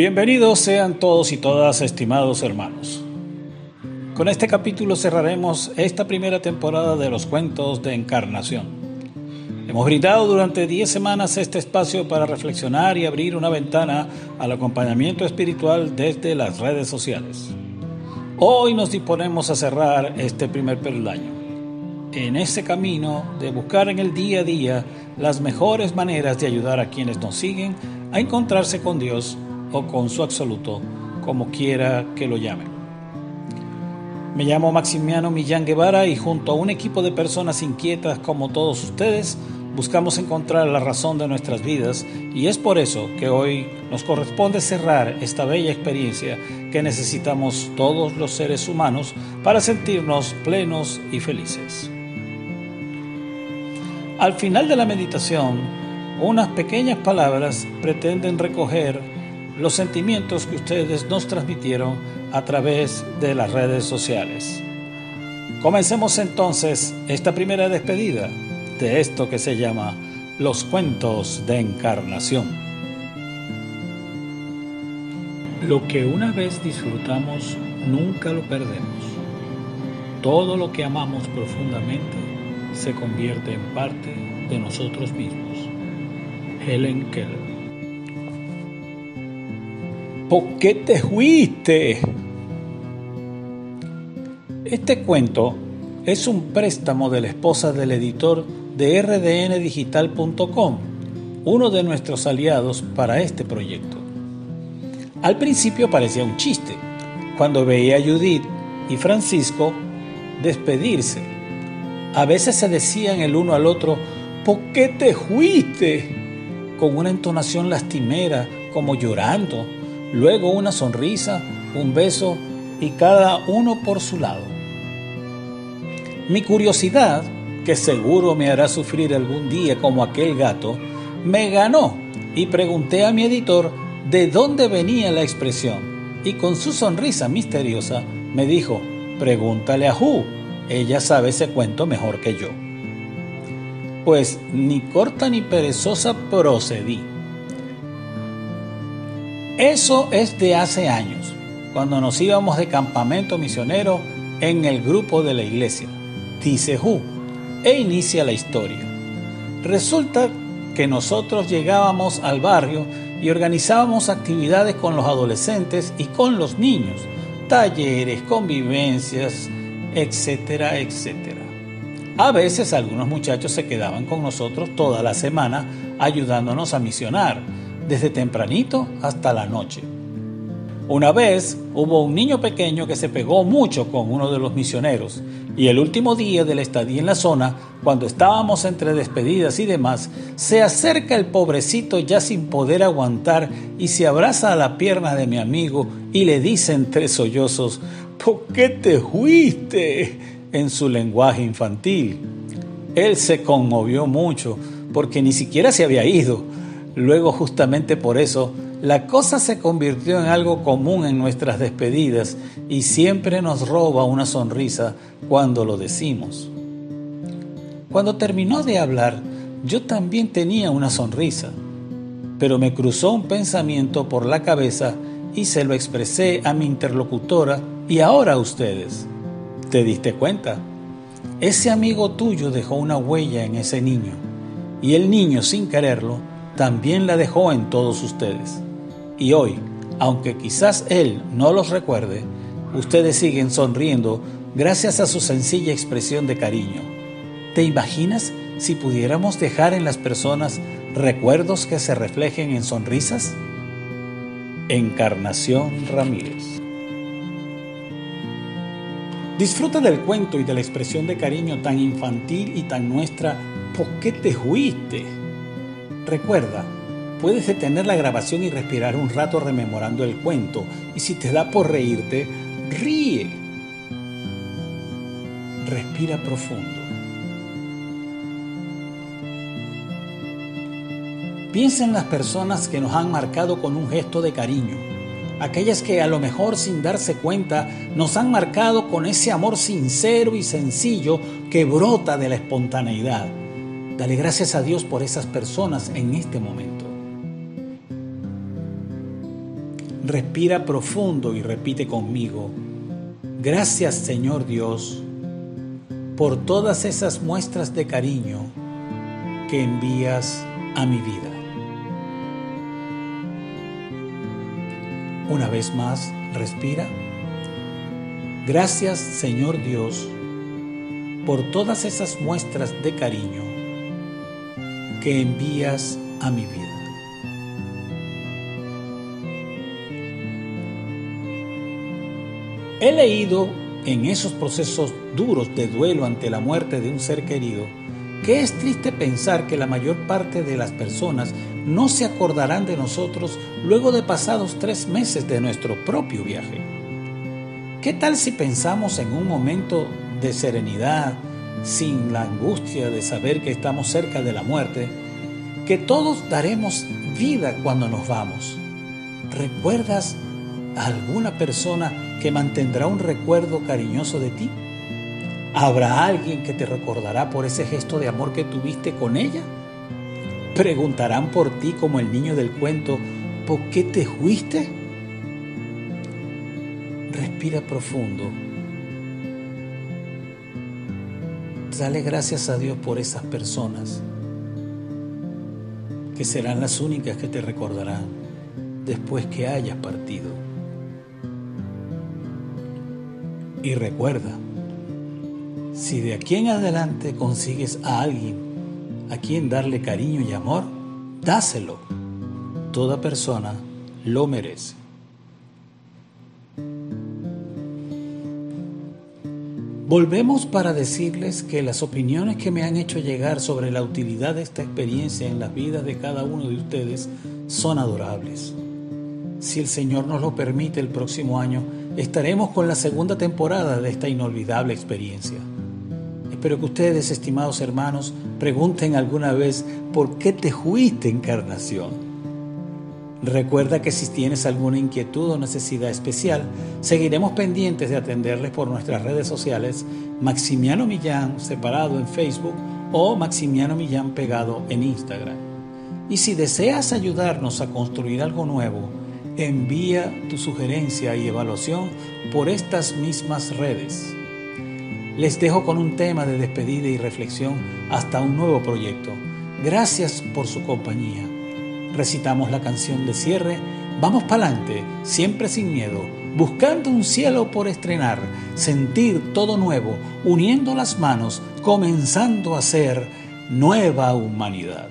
Bienvenidos sean todos y todas, estimados hermanos. Con este capítulo cerraremos esta primera temporada de los cuentos de encarnación. Hemos brindado durante 10 semanas este espacio para reflexionar y abrir una ventana al acompañamiento espiritual desde las redes sociales. Hoy nos disponemos a cerrar este primer peldaño. En ese camino de buscar en el día a día las mejores maneras de ayudar a quienes nos siguen a encontrarse con Dios o con su absoluto, como quiera que lo llamen. Me llamo Maximiano Millán Guevara y junto a un equipo de personas inquietas como todos ustedes, buscamos encontrar la razón de nuestras vidas y es por eso que hoy nos corresponde cerrar esta bella experiencia que necesitamos todos los seres humanos para sentirnos plenos y felices. Al final de la meditación, unas pequeñas palabras pretenden recoger los sentimientos que ustedes nos transmitieron a través de las redes sociales. Comencemos entonces esta primera despedida de esto que se llama los cuentos de encarnación. Lo que una vez disfrutamos nunca lo perdemos. Todo lo que amamos profundamente se convierte en parte de nosotros mismos. Helen Keller ¿Por qué te fuiste? Este cuento es un préstamo de la esposa del editor de rdndigital.com, uno de nuestros aliados para este proyecto. Al principio parecía un chiste, cuando veía a Judith y Francisco despedirse. A veces se decían el uno al otro, ¿por qué te fuiste? con una entonación lastimera, como llorando luego una sonrisa, un beso y cada uno por su lado. Mi curiosidad, que seguro me hará sufrir algún día como aquel gato, me ganó y pregunté a mi editor de dónde venía la expresión y con su sonrisa misteriosa me dijo, pregúntale a Hu, ella sabe ese cuento mejor que yo. Pues ni corta ni perezosa procedí eso es de hace años, cuando nos íbamos de campamento misionero en el grupo de la iglesia, dice Hu, e inicia la historia. Resulta que nosotros llegábamos al barrio y organizábamos actividades con los adolescentes y con los niños, talleres, convivencias, etcétera, etcétera. A veces algunos muchachos se quedaban con nosotros toda la semana ayudándonos a misionar desde tempranito hasta la noche. Una vez hubo un niño pequeño que se pegó mucho con uno de los misioneros y el último día de la estadía en la zona, cuando estábamos entre despedidas y demás, se acerca el pobrecito ya sin poder aguantar y se abraza a la pierna de mi amigo y le dice entre sollozos, ¿por qué te fuiste? en su lenguaje infantil. Él se conmovió mucho porque ni siquiera se había ido Luego justamente por eso la cosa se convirtió en algo común en nuestras despedidas y siempre nos roba una sonrisa cuando lo decimos. Cuando terminó de hablar, yo también tenía una sonrisa, pero me cruzó un pensamiento por la cabeza y se lo expresé a mi interlocutora y ahora a ustedes. ¿Te diste cuenta? Ese amigo tuyo dejó una huella en ese niño y el niño sin quererlo también la dejó en todos ustedes. Y hoy, aunque quizás Él no los recuerde, ustedes siguen sonriendo gracias a su sencilla expresión de cariño. ¿Te imaginas si pudiéramos dejar en las personas recuerdos que se reflejen en sonrisas? Encarnación Ramírez. Disfruta del cuento y de la expresión de cariño tan infantil y tan nuestra. ¿Por qué te juiste? Recuerda, puedes detener la grabación y respirar un rato rememorando el cuento y si te da por reírte, ríe. Respira profundo. Piensa en las personas que nos han marcado con un gesto de cariño, aquellas que a lo mejor sin darse cuenta nos han marcado con ese amor sincero y sencillo que brota de la espontaneidad Dale gracias a Dios por esas personas en este momento. Respira profundo y repite conmigo. Gracias Señor Dios por todas esas muestras de cariño que envías a mi vida. Una vez más, respira. Gracias Señor Dios por todas esas muestras de cariño que envías a mi vida. He leído en esos procesos duros de duelo ante la muerte de un ser querido que es triste pensar que la mayor parte de las personas no se acordarán de nosotros luego de pasados tres meses de nuestro propio viaje. ¿Qué tal si pensamos en un momento de serenidad, sin la angustia de saber que estamos cerca de la muerte, que todos daremos vida cuando nos vamos? ¿Recuerdas a alguna persona que mantendrá un recuerdo cariñoso de ti? ¿Habrá alguien que te recordará por ese gesto de amor que tuviste con ella? ¿Preguntarán por ti como el niño del cuento, ¿por qué te fuiste? Respira profundo. Dale gracias a Dios por esas personas que serán las únicas que te recordarán después que hayas partido. Y recuerda, si de aquí en adelante consigues a alguien a quien darle cariño y amor, dáselo. Toda persona lo merece. Volvemos para decirles que las opiniones que me han hecho llegar sobre la utilidad de esta experiencia en las vidas de cada uno de ustedes son adorables. Si el Señor nos lo permite el próximo año, estaremos con la segunda temporada de esta inolvidable experiencia. Espero que ustedes, estimados hermanos, pregunten alguna vez por qué te fuiste encarnación. Recuerda que si tienes alguna inquietud o necesidad especial, seguiremos pendientes de atenderles por nuestras redes sociales Maximiano Millán separado en Facebook o Maximiano Millán pegado en Instagram. Y si deseas ayudarnos a construir algo nuevo, envía tu sugerencia y evaluación por estas mismas redes. Les dejo con un tema de despedida y reflexión hasta un nuevo proyecto. Gracias por su compañía. Recitamos la canción de cierre. Vamos pa'lante, siempre sin miedo, buscando un cielo por estrenar, sentir todo nuevo, uniendo las manos, comenzando a ser nueva humanidad.